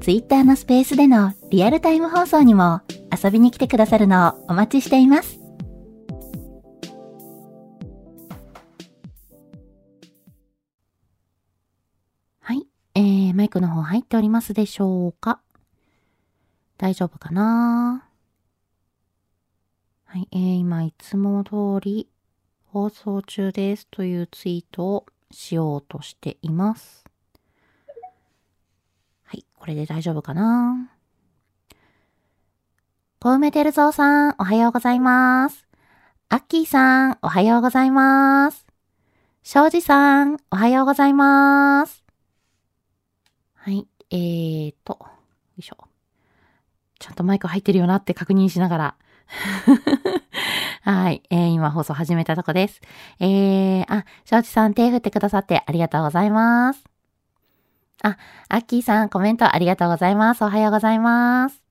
Twitter のスペースでのリアルタイム放送にも遊びに来てくださるのをお待ちしています。はい、えー、マイクの方入っておりますでしょうか？大丈夫かな？はい、えー、今いつも通り放送中ですというツイートをしようとしています。これで大丈夫かな？小梅てるぞうさん、おはようございます。アッキーさん、おはようございます。庄司さん、おはようございます。はい、えーと、よいしょ。ちゃんとマイク入ってるよなって確認しながら。はい。えー、今放送始めたとこです。えー、あ、庄司さん手振ってくださってありがとうございます。あ、アッキーさんコメントありがとうございます。おはようございます。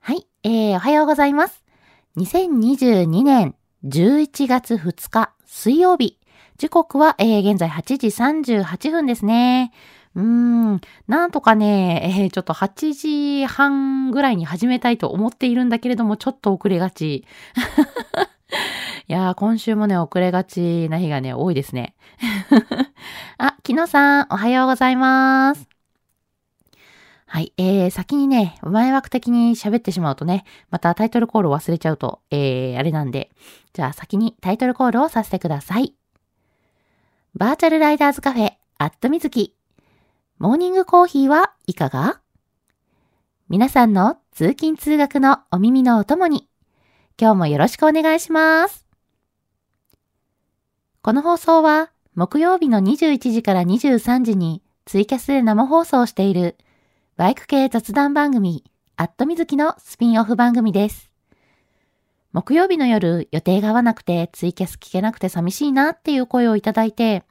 はい。えー、おはようございます。2022年11月2日水曜日。時刻は、えー、現在8時38分ですね。うーん、なんとかね、えー、ちょっと8時半ぐらいに始めたいと思っているんだけれども、ちょっと遅れがち。いやー、今週もね、遅れがちな日がね、多いですね。あ、木野さん、おはようございます。はい。えー、先にね、前枠的に喋ってしまうとね、またタイトルコールを忘れちゃうと、えー、あれなんで、じゃあ先にタイトルコールをさせてください。バーチャルライダーズカフェ、アットみずき。モーニングコーヒーはいかが？皆さんの通勤通学のお耳のお供に、今日もよろしくお願いします。この放送は木曜日の21時から23時にツイキャスで生放送しているバイク系雑談番組アットみずきのスピンオフ番組です。木曜日の夜予定が合わなくてツイキャス聞けなくて寂しいなっていう声をいただいて、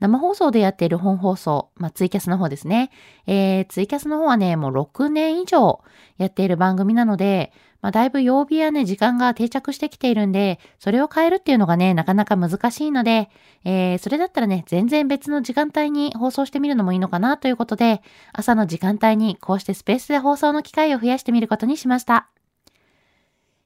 生放送でやっている本放送、まあ、ツイキャスの方ですね。えー、ツイキャスの方はね、もう6年以上やっている番組なので、まあ、だいぶ曜日やね、時間が定着してきているんで、それを変えるっていうのがね、なかなか難しいので、えー、それだったらね、全然別の時間帯に放送してみるのもいいのかなということで、朝の時間帯にこうしてスペースで放送の機会を増やしてみることにしました。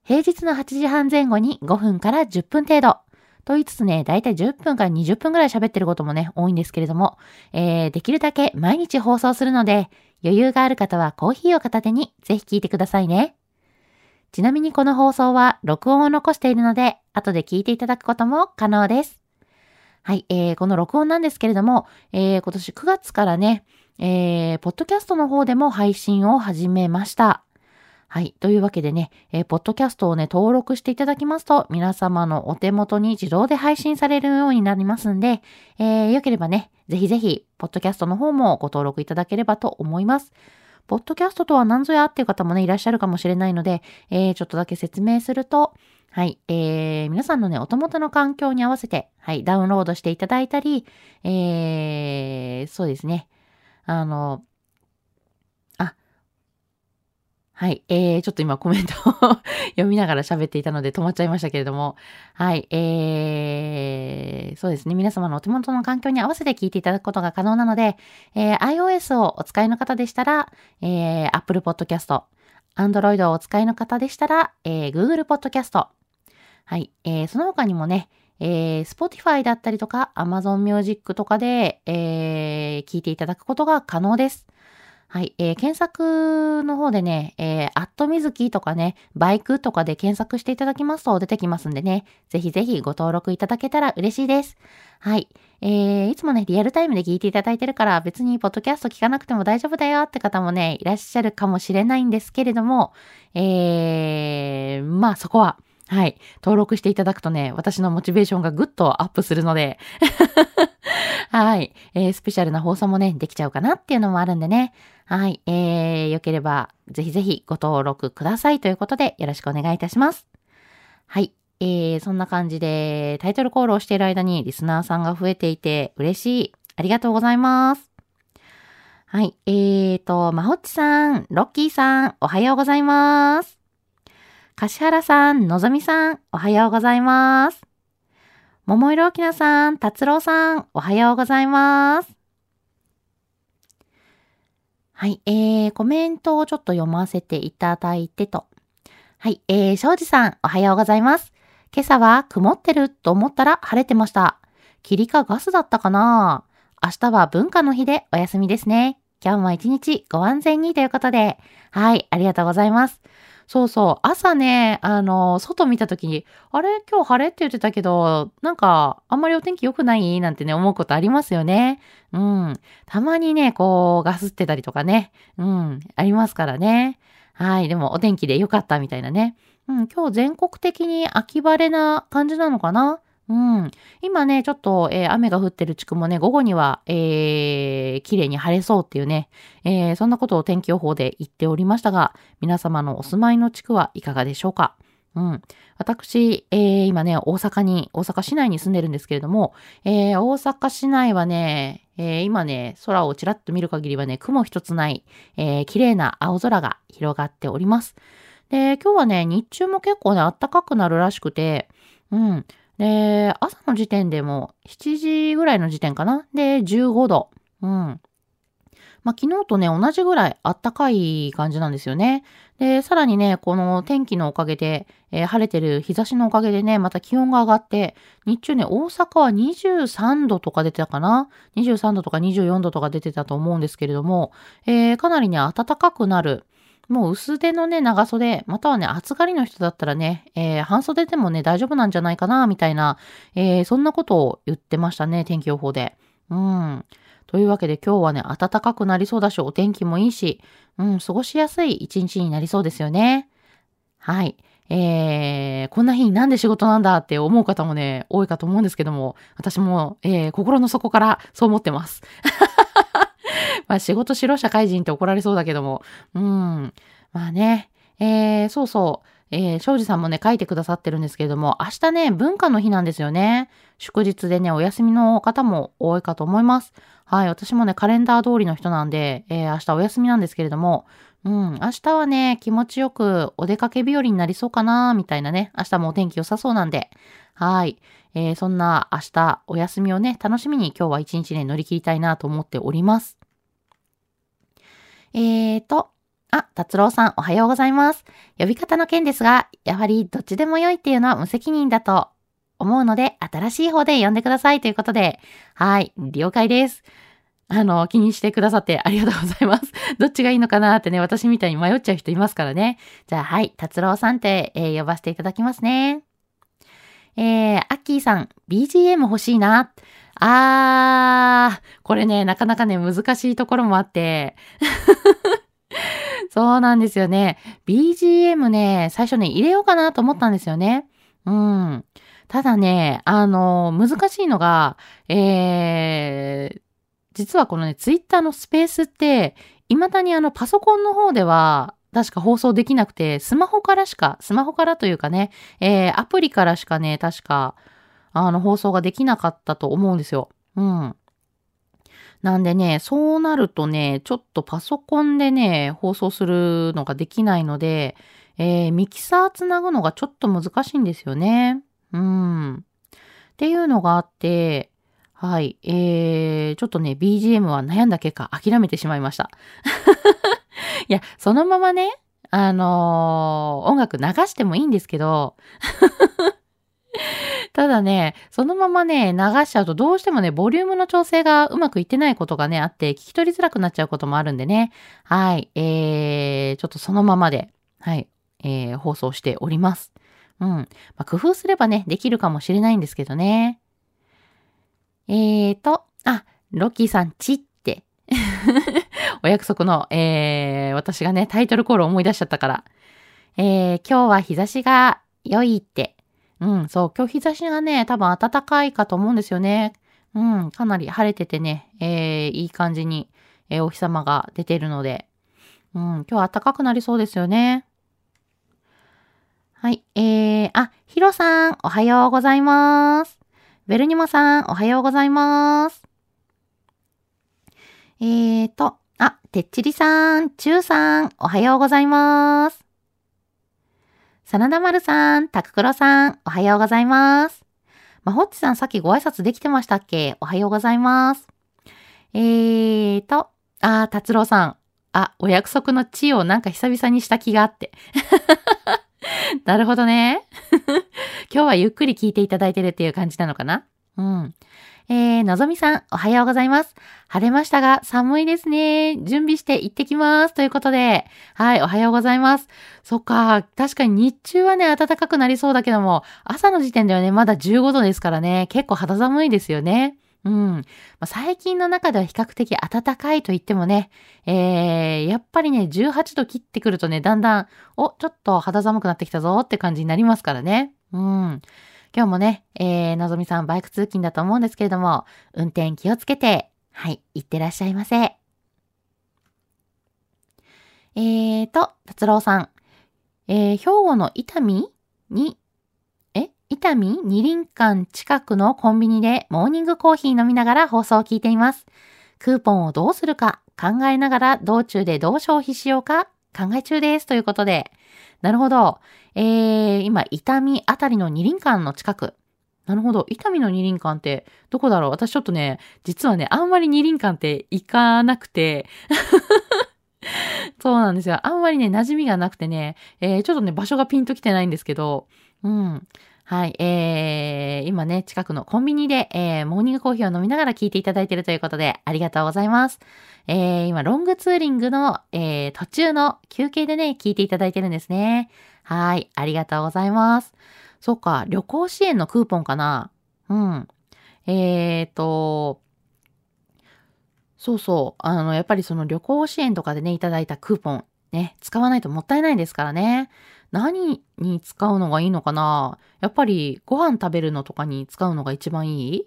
平日の8時半前後に5分から10分程度。と言いつつね、だいたい10分から20分くらい喋ってることもね、多いんですけれども、えー、できるだけ毎日放送するので、余裕がある方はコーヒーを片手にぜひ聞いてくださいね。ちなみにこの放送は録音を残しているので、後で聞いていただくことも可能です。はい、えー、この録音なんですけれども、えー、今年9月からね、えー、ポッドキャストの方でも配信を始めました。はい。というわけでね、えー、ポッドキャストをね、登録していただきますと、皆様のお手元に自動で配信されるようになりますんで、えー、よければね、ぜひぜひ、ポッドキャストの方もご登録いただければと思います。ポッドキャストとは何ぞやっていう方もね、いらっしゃるかもしれないので、えー、ちょっとだけ説明すると、はい、えー、皆さんのね、お手元の環境に合わせて、はい、ダウンロードしていただいたり、えー、そうですね、あの、はい。えー、ちょっと今コメントを読みながら喋っていたので止まっちゃいましたけれども、はい。えー、そうですね。皆様のお手元の環境に合わせて聞いていただくことが可能なので、えー、iOS をお使いの方でしたら、えー、Apple Podcast、Android をお使いの方でしたら、えー、Google Podcast、はい。えー、その他にもね、えー、Spotify だったりとか Amazon Music とかで、えー、聞いていただくことが可能です。はい、えー検索の方でね、えー、アットみずきとかね、バイクとかで検索していただきますと出てきますんでね、ぜひぜひご登録いただけたら嬉しいです。はい。えー、いつもね、リアルタイムで聞いていただいてるから、別にポッドキャスト聞かなくても大丈夫だよって方もね、いらっしゃるかもしれないんですけれども、えー、まあそこは、はい、登録していただくとね、私のモチベーションがぐっとアップするので、はい、えー、スペシャルな放送もね、できちゃうかなっていうのもあるんでね、はい、えー、よければ、ぜひぜひご登録くださいということで、よろしくお願いいたします。はい。えー、そんな感じで、タイトルコールをしている間にリスナーさんが増えていて嬉しい。ありがとうございます。はい。えーと、まほっちさん、ロッキーさん、おはようございます。柏原さん、のぞみさん、おはようございます。桃色きなさん、達郎さん、おはようございます。はい。えー、コメントをちょっと読ませていただいてと。はい。えー、庄司さん、おはようございます。今朝は曇ってると思ったら晴れてました。霧かガスだったかな明日は文化の日でお休みですね。今日も一日ご安全にということで。はい、ありがとうございます。そうそう、朝ね、あの、外見た時に、あれ？今日晴れ？って言ってたけど、なんか、あんまりお天気良くない？なんてね、思うことありますよね。うん。たまにね、こう、ガスってたりとかね。うん、ありますからね。はい、でもお天気で良かったみたいなね。うん、今日全国的に秋晴れな感じなのかな？うん。今ね、ちょっと、えー雨が降ってる地区もね、午後には、えー、綺麗に晴れそうっていうね、えーそんなことを天気予報で言っておりましたが、皆様のお住まいの地区はいかがでしょうか？うん。私、えー今ね、大阪に、大阪市内に住んでるんですけれども、えー大阪市内はね、えー今ね、空をちらっと見る限りはね、雲一つない、えー綺麗な青空が広がっております。で、今日はね、日中も結構ね、暖かくなるらしくて、うん。で、朝の時点でも7時ぐらいの時点かな？で、15度。うん。まあ、昨日とね、同じぐらい暖かい感じなんですよね。で、さらにね、この天気のおかげで、えー晴れてる日差しのおかげでね、また気温が上がって、日中ね、大阪は23度とか出てたかな ?23 度とか24度とか出てたと思うんですけれども、えーかなりね、暖かくなる。もう薄手のね、長袖、またはね、暑がりの人だったらね、えー半袖でもね、大丈夫なんじゃないかな、みたいな、えーそんなことを言ってましたね、天気予報で。うん。というわけで今日はね、暖かくなりそうだし、お天気もいいし、うん、過ごしやすい一日になりそうですよね。はい。えー、こんな日になんで仕事なんだって思う方もね、多いかと思うんですけども、私も、えー、心の底からそう思ってます。まあ仕事しろ社会人って怒られそうだけども、うん。まあね、えー、そうそう。えー、庄司さんもね、書いてくださってるんですけれども、明日ね、文化の日なんですよね。祝日でね、お休みの方も多いかと思います。はい、私もね、カレンダー通りの人なんで、えー、明日お休みなんですけれども、うん、明日はね、気持ちよくお出かけ日和になりそうかな、みたいなね、明日もお天気良さそうなんで、はい。えー、そんな明日お休みをね、楽しみに今日は一日ね、乗り切りたいなと思っております。えーと、あ、達郎さんおはようございます。呼び方の件ですが、やはりどっちでも良いっていうのは無責任だと思うので、新しい方で呼んでくださいということで、はい、了解です。あの、気にしてくださってありがとうございます。どっちがいいのかなってね、私みたいに迷っちゃう人いますからね。じゃあ、はい、達郎さんって、えー呼ばせていただきますね。えー、アッキーさん、BGM 欲しいな。あー、これね、なかなかね、難しいところもあって。そうなんですよね。BGM ね、最初ね、入れようかなと思ったんですよね。うん。ただね、あの、難しいのが、えー、実はこのね、ツイッターのスペースって、未だにあの、パソコンの方では、確か放送できなくて、スマホからしか、スマホからというかね、えー、アプリからしかね、確か、あの、放送ができなかったと思うんですよ。うん。なんでね、そうなるとね、ちょっとパソコンでね、放送するのができないので、えーミキサーつなぐのがちょっと難しいんですよね。うん。っていうのがあって、はい。えー、ちょっとね、BGM は悩んだ結果諦めてしまいました。いや、そのままね、あのー音楽流してもいいんですけど、ただね、そのままね、流しちゃうとどうしてもね、ボリュームの調整がうまくいってないことがね、あって、聞き取りづらくなっちゃうこともあるんでね。はい。えー、ちょっとそのままで、はい、えー、放送しております。うん。まあ、工夫すればね、できるかもしれないんですけどね。えーと、あ、ロッキーさん、ちって。お約束の、えー、私がね、タイトルコールを思い出しちゃったから。えー、今日は日差しが良いって。うん、そう、今日日差しがね、多分暖かいかと思うんですよね。うん、かなり晴れててね、えー、いい感じに、えー、お日様が出てるので、うん、今日暖かくなりそうですよね。はい、えー、あ、ヒロさん、おはようございます。ベルニモさん、おはようございます。えーと、あ、てっちりさん、ちゅうさん、おはようございます。真田丸さん、たくくろさん、おはようございます。まほっちさん、さっきご挨拶できてましたっけ？おはようございます。えーと、あ、達郎さん。あ、お約束の地をなんか久々にした気があって。なるほどね。今日はゆっくり聞いていただいてるっていう感じなのかな？うん。えー、のぞみさん、おはようございます。晴れましたが、寒いですね。準備して行ってきます。ということで、はい、おはようございます。そっか、確かに日中はね、暖かくなりそうだけども、朝の時点ではね、まだ15度ですからね、結構肌寒いですよね。うん。まあ、最近の中では比較的暖かいと言ってもね、えー、やっぱりね、18度切ってくるとね、だんだん、お、ちょっと肌寒くなってきたぞって感じになりますからね。うん。今日もね、えー、のぞみさんバイク通勤だと思うんですけれども、運転気をつけて、はい、行ってらっしゃいませ。えーと、達郎さん。えー、兵庫の伊丹に、え伊丹？二輪館近くのコンビニでモーニングコーヒー飲みながら放送を聞いています。クーポンをどうするか考えながら道中でどう消費しようか考え中です。ということで。なるほど。えー、今、伊丹あたりの二輪館の近く。なるほど。伊丹の二輪館ってどこだろう？私ちょっとね、実はね、あんまり二輪館って行かなくて そうなんですよ。あんまりね、馴染みがなくてね、えー、ちょっとね、場所がピンと来てないんですけど、うん。はい、えー、今ね、近くのコンビニで、えー、モーニングコーヒーを飲みながら聞いていただいているということで、ありがとうございます。えー、今、ロングツーリングの、えー、途中の休憩でね、聞いていただいてるんですね。はい、ありがとうございます。そっか、旅行支援のクーポンかなうん。えーと、そうそう、あの、やっぱりその旅行支援とかでね、いただいたクーポン、ね、使わないともったいないですからね。何に使うのがいいのかな？やっぱりご飯食べるのとかに使うのが一番いい？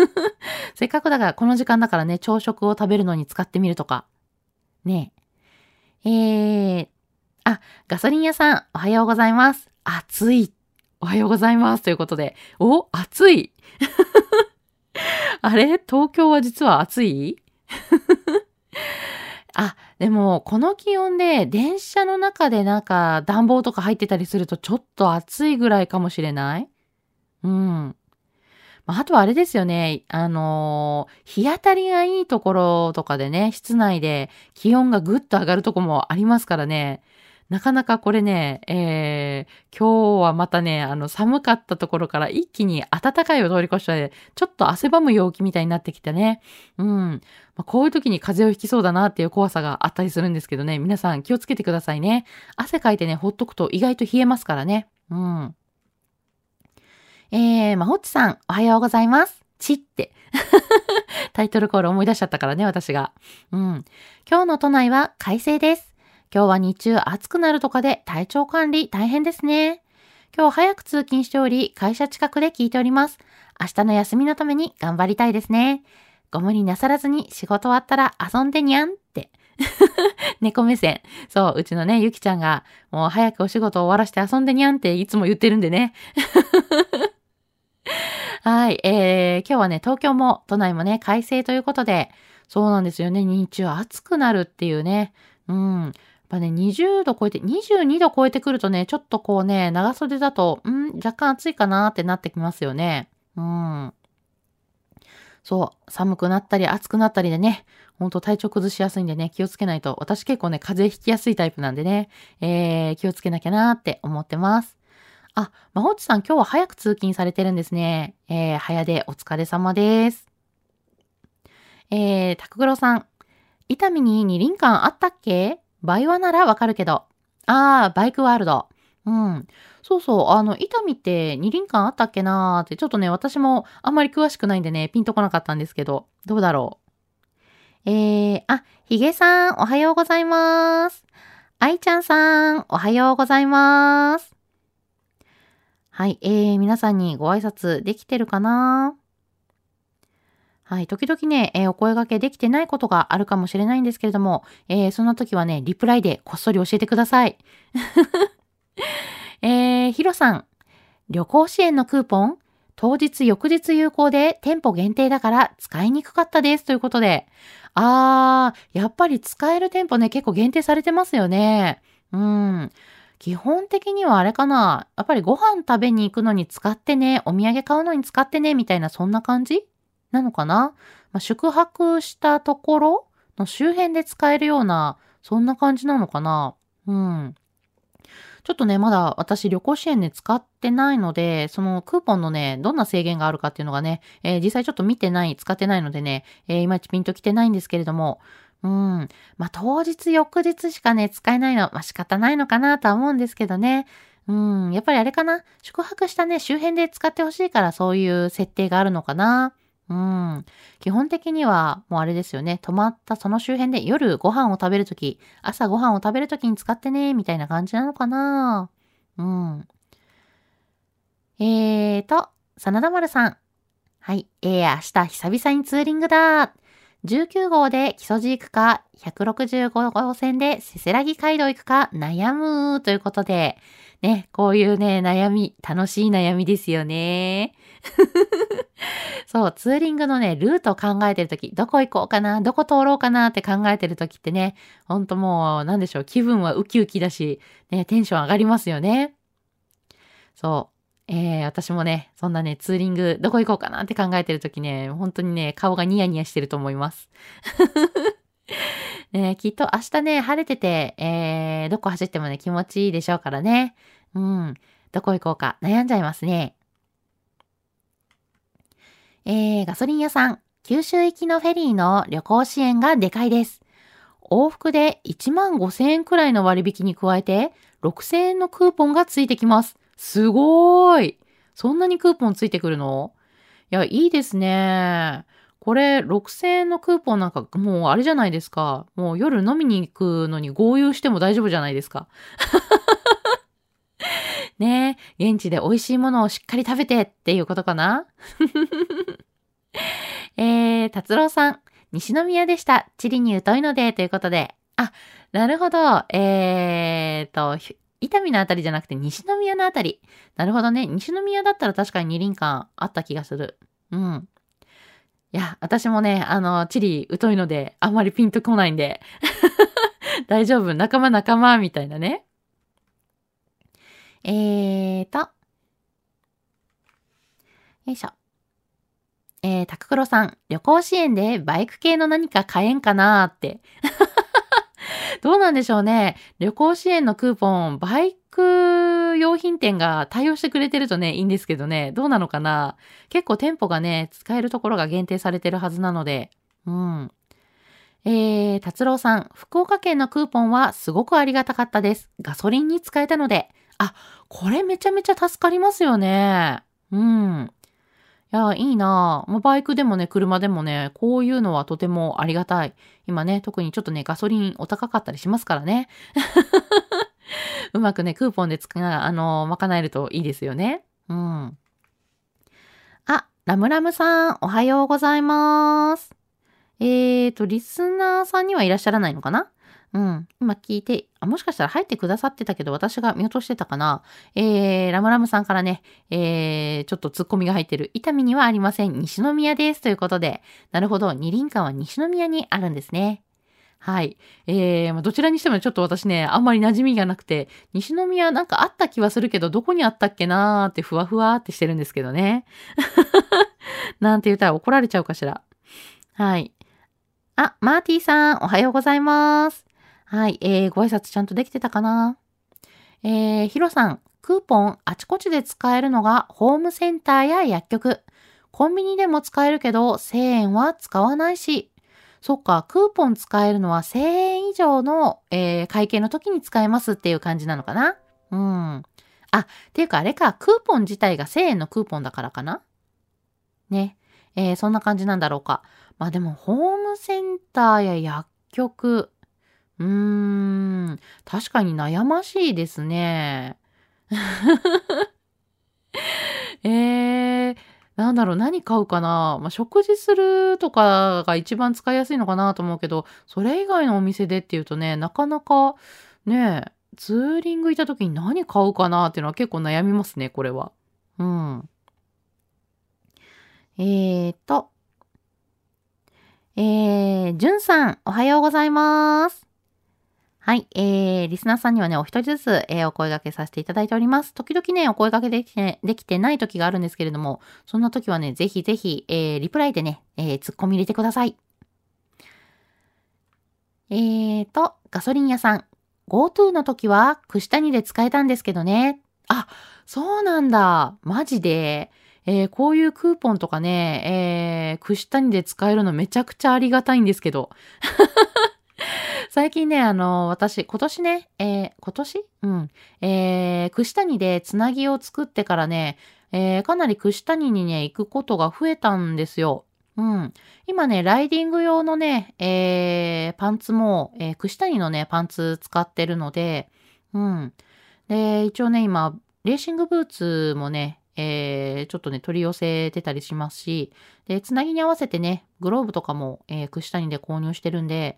せっかくだからこの時間だからね、朝食を食べるのに使ってみるとか。ねえ。えー、あ、ガソリン屋さん、おはようございます。暑い。おはようございます。ということで。お、暑い。あれ？東京は実は暑い？あ、でも、この気温で電車の中でなんか暖房とか入ってたりするとちょっと暑いぐらいかもしれない？うん。あとはあれですよね。あのー、日当たりがいいところとかでね、室内で気温がぐっと上がるとこもありますからね。なかなかこれね、えー、今日はまたね、あの、寒かったところから一気に暖かいを通り越して、ちょっと汗ばむ陽気みたいになってきてね。うん。まあ、こういう時に風邪をひきそうだなっていう怖さがあったりするんですけどね、皆さん気をつけてくださいね。汗かいてね、ほっとくと意外と冷えますからね。うん。えー、まほっちさん、おはようございます。ちって。タイトルコール思い出しちゃったからね、私が。うん。今日の都内は快晴です。今日は日中暑くなるとかで体調管理大変ですね。今日早く通勤しており、会社近くで聞いております。明日の休みのために頑張りたいですね。ご無理なさらずに仕事終わったら遊んでにゃんって。猫目線。そう、うちのね、ゆきちゃんが、もう早くお仕事終わらして遊んでにゃんっていつも言ってるんでね。はい、えー、今日はね、東京も、都内もね、快晴ということで、そうなんですよね、日中暑くなるっていうね。うん。っぱね、20度超えて、22度超えてくるとね、ちょっとこうね、長袖だと、ん若干暑いかなってなってきますよね。うん。そう、寒くなったり暑くなったりでね、ほんと体調崩しやすいんでね、気をつけないと。私結構ね、風邪ひきやすいタイプなんでね、えー、気をつけなきゃなーって思ってます。あ、まほっちさん今日は早く通勤されてるんですね。えー、早でお疲れ様です。えー、タクグロさん。伊丹に二輪館あったっけ？バイワならわかるけど。あー、バイクワールド。うん。そうそう、あの、伊丹って二輪館あったっけなーって、ちょっとね、私もあんまり詳しくないんでね、ピンとこなかったんですけど、どうだろう。えー、あ、ヒゲさん、おはようございます。愛ちゃんさん、おはようございます。はい、えー、皆さんにご挨拶できてるかなはい、時々ね、えー、お声掛けできてないことがあるかもしれないんですけれども、えー、そんな時はね、リプライでこっそり教えてください。えー、ヒロさん、旅行支援のクーポン？当日翌日有効で店舗限定だから使いにくかったですということで。あー、やっぱり使える店舗ね、結構限定されてますよね。うん。基本的にはあれかな。やっぱりご飯食べに行くのに使ってね、お土産買うのに使ってね、みたいなそんな感じ？なのかな、まあ、宿泊したところの周辺で使えるような、そんな感じなのかな？うん。ちょっとね、まだ私旅行支援で使ってないので、そのクーポンのね、どんな制限があるかっていうのがね、えー、実際ちょっと見てない、使ってないのでね、えー、いまいちピンと来てないんですけれども、うん。まあ、当日、翌日しかね、使えないの、まあ、仕方ないのかなとは思うんですけどね。うん。やっぱりあれかな？宿泊したね、周辺で使ってほしいからそういう設定があるのかな？うん。基本的には、もうあれですよね。泊まったその周辺で夜ご飯を食べるとき、朝ご飯を食べるときに使ってね、みたいな感じなのかな。うん。えーと、真田丸さん。はい。えー、明日久々にツーリングだ。19号で木曽路行くか、165号線でせせらぎ街道行くか悩むということで、ね、こういうね、悩み、楽しい悩みですよね。そう、ツーリングのね、ルートを考えてるとき、どこ行こうかな、どこ通ろうかなって考えてるときってね、ほんともう、なんでしょう、気分はウキウキだし、ね、テンション上がりますよね。そう。えー、私もね、そんなね、ツーリング、どこ行こうかなって考えてるときね、本当にね、顔がニヤニヤしてると思います。ね、きっと明日ね、晴れてて、えー、どこ走ってもね、気持ちいいでしょうからね。うん。どこ行こうか悩んじゃいますね。えー、ガソリン屋さん、九州行きのフェリーの旅行支援がでかいです。往復で1万5千円くらいの割引に加えて、6千円のクーポンがついてきます。すごーい。そんなにクーポンついてくるの？いや、いいですね。これ、6000円のクーポンなんか、もうあれじゃないですか。もう夜飲みに行くのに合流しても大丈夫じゃないですか。ねえ、現地で美味しいものをしっかり食べてっていうことかな？えー、達郎さん、西宮でした。地理に疎いので、ということで。あ、なるほど。えーと、伊丹のあたりじゃなくて西宮のあたり。なるほどね。西宮だったら確かに二輪館あった気がする。うん。いや、私もね、あの、地理疎いので、あんまりピンとこないんで。大丈夫。仲間仲間、みたいなね。えーと。よいしょ。えー、タククロさん、旅行支援でバイク系の何か買えんかなーって。どうなんでしょうね。旅行支援のクーポン、バイク用品店が対応してくれてるとね、いいんですけどね。どうなのかな？結構店舗がね、使えるところが限定されてるはずなので。うん。えー、達郎さん、福岡県のクーポンはすごくありがたかったです。ガソリンに使えたので。あ、これめちゃめちゃ助かりますよね。うん。いや、いいなぁ。バイクでもね、車でもね、こういうのはとてもありがたい。今ね、特にちょっとね、ガソリンお高かったりしますからね。うまくね、クーポンでつか、あの、賄えるといいですよね。うん。あ、ラムラムさん、おはようございます。えーと、リスナーさんにはいらっしゃらないのかな？うん。今聞いて、あ、もしかしたら入ってくださってたけど、私が見落としてたかな？えー、ラムラムさんからね、えー、ちょっとツッコミが入ってる。痛みにはありません。西宮です。ということで。なるほど。二輪館は西宮にあるんですね。はい。えー、どちらにしてもちょっと私ね、あんまり馴染みがなくて、西宮なんかあった気はするけど、どこにあったっけなーってふわふわってしてるんですけどね。なんて言ったら怒られちゃうかしら。はい。あ、マーティーさん、おはようございます。はい、えー、ご挨拶ちゃんとできてたかなえー、ヒロさん、クーポンあちこちで使えるのがホームセンターや薬局。コンビニでも使えるけど1000円は使わないし。そっか、クーポン使えるのは1000円以上の、えー、会計の時に使えますっていう感じなのかな？うん。あ、っていうかあれか、クーポン自体が1000円のクーポンだからかな？ね。えー、そんな感じなんだろうか。まあでも、ホームセンターや薬局。うーん、確かに悩ましいですね。えー、なんだろう、何買うかな。まあ、食事するとかが一番使いやすいのかなと思うけど、それ以外のお店でっていうとね、なかなか、ね、ツーリング行った時に何買うかなっていうのは結構悩みますね、これは。うん。えーと。えー、じゅんさん、おはようございます。はい、えー、リスナーさんにはね、お一人ずつ、えー、お声掛けさせていただいております。時々ね、お声掛けできて、できてない時があるんですけれども、そんな時はね、ぜひぜひ、えー、リプライでね、えー、ツッコミ入れてください。えーと、ガソリン屋さん。GoTo の時は、串谷で使えたんですけどね。あ、そうなんだ。マジで。えー、こういうクーポンとかね、えー、串谷で使えるのめちゃくちゃありがたいんですけど。最近ね、あの、私、今年ね、えー、今年？うん。えー、串谷でつなぎを作ってからね、えー、かなり串谷にね、行くことが増えたんですよ。うん。今ね、ライディング用のね、えー、パンツも、えー、串谷のね、パンツ使ってるので、うん。で、一応ね、今、レーシングブーツもね、えー、ちょっとね、取り寄せてたりしますし、で、つなぎに合わせてね、グローブとかも、えー、串谷で購入してるんで、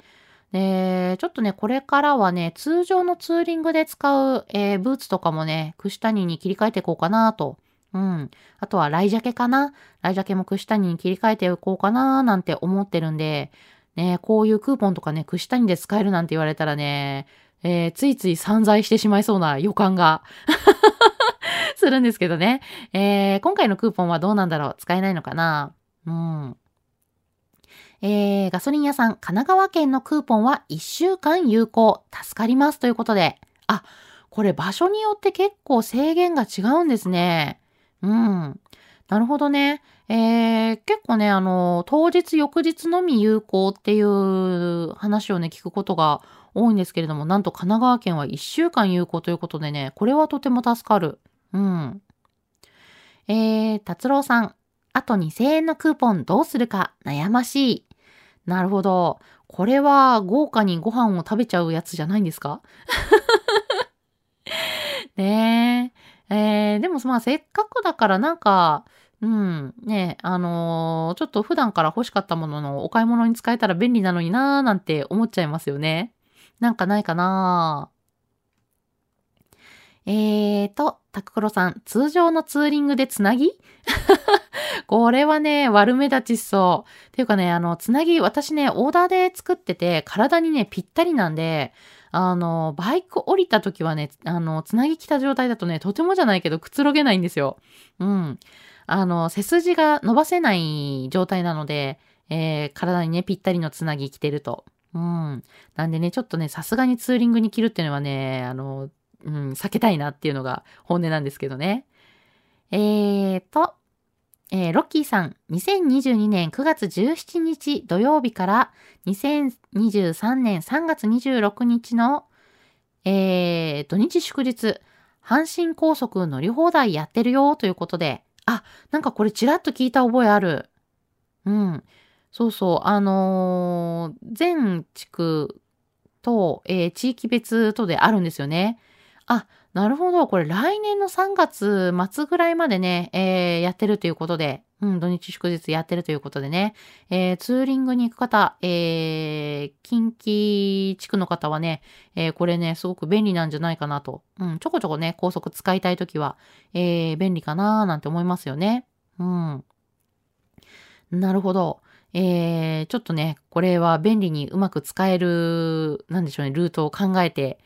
で、ちょっとね、これからはね、通常のツーリングで使う、えー、ブーツとかもね、串谷に切り替えていこうかなとうん。あとはライジャケかなライジャケも串谷に切り替えておこうかななんて思ってるんで、ね、こういうクーポンとかね、串谷で使えるなんて言われたらね、えー、ついつい散財してしまいそうな予感が するんですけどね。えー、今回のクーポンはどうなんだろう？使えないのかな？うん。えー、ガソリン屋さん、神奈川県のクーポンは1週間有効。助かります。ということで。あ、これ場所によって結構制限が違うんですね。うん。なるほどね。えー、結構ね、あの、当日翌日のみ有効っていう話をね、聞くことが多いんですけれども、なんと神奈川県は1週間有効ということでね、これはとても助かる。うん。えー、達郎さん。あと2000円のクーポンどうするか悩ましい。なるほど。これは豪華にご飯を食べちゃうやつじゃないんですか？ねえ。えー、でもまあせっかくだからなんか、うん、ね、あのー、ちょっと普段から欲しかったもののお買い物に使えたら便利なのになーなんて思っちゃいますよね。なんかないかなーえーと、タククロさん、通常のツーリングでつなぎ？これはね、悪目立ちしそう。ていうかね、あの、つなぎ、私ね、オーダーで作ってて、体にね、ぴったりなんで、あの、バイク降りた時はね、あの、つなぎ着た状態だとね、とてもじゃないけど、くつろげないんですよ。うん。あの、背筋が伸ばせない状態なので、えー、体にね、ぴったりのつなぎ着てると。うん。なんでね、ちょっとね、さすがにツーリングに着るっていうのはね、あの、うん、避けたいなっていうのが本音なんですけどね。えーと、えー、ロッキーさん、2022年9月17日土曜日から2023年3月26日の、えー、土日祝日、阪神高速乗り放題やってるよということで、あ、なんかこれちらっと聞いた覚えある。うん。そうそう、あのー、全地区と、えー、地域別とであるんですよね。あ、なるほど。これ来年の3月末ぐらいまでね、えー、やってるということで、うん、土日祝日やってるということでね、えー、ツーリングに行く方、えー、近畿地区の方はね、えー、これね、すごく便利なんじゃないかなと。うん、ちょこちょこね、高速使いたいときは、えー、便利かなーなんて思いますよね。うん。なるほど。えー、ちょっとね、これは便利にうまく使える、なんでしょうね、ルートを考えて、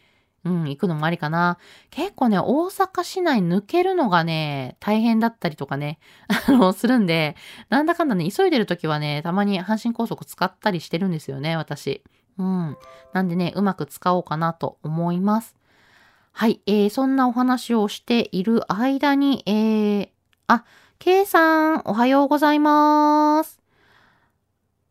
うん、行くのもありかな。結構ね、大阪市内抜けるのがね、大変だったりとかね、あの、するんで、なんだかんだね、急いでる時はね、たまに阪神高速使ったりしてるんですよね、私。うん。なんでね、うまく使おうかなと思います。はい、えー、そんなお話をしている間に、えー、あ、K さん、おはようございます。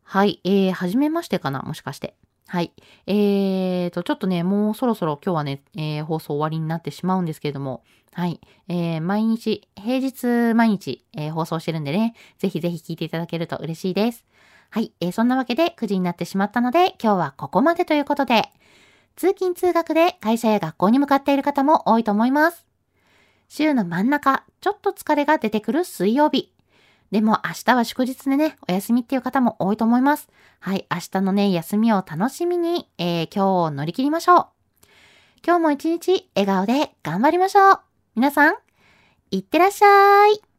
はい、えー、はじめましてかなもしかして。はい。えーと、ちょっとね、もうそろそろ今日はね、えー、放送終わりになってしまうんですけれども、はい。えー、毎日、平日毎日、えー、放送してるんでね、ぜひぜひ聞いていただけると嬉しいです。はい。えー、そんなわけで9時になってしまったので、今日はここまでということで、通勤通学で会社や学校に向かっている方も多いと思います。週の真ん中、ちょっと疲れが出てくる水曜日。でも明日は祝日でね、お休みっていう方も多いと思います。はい、明日のね、休みを楽しみに、えー、今日を乗り切りましょう。今日も一日笑顔で頑張りましょう。皆さん、いってらっしゃい。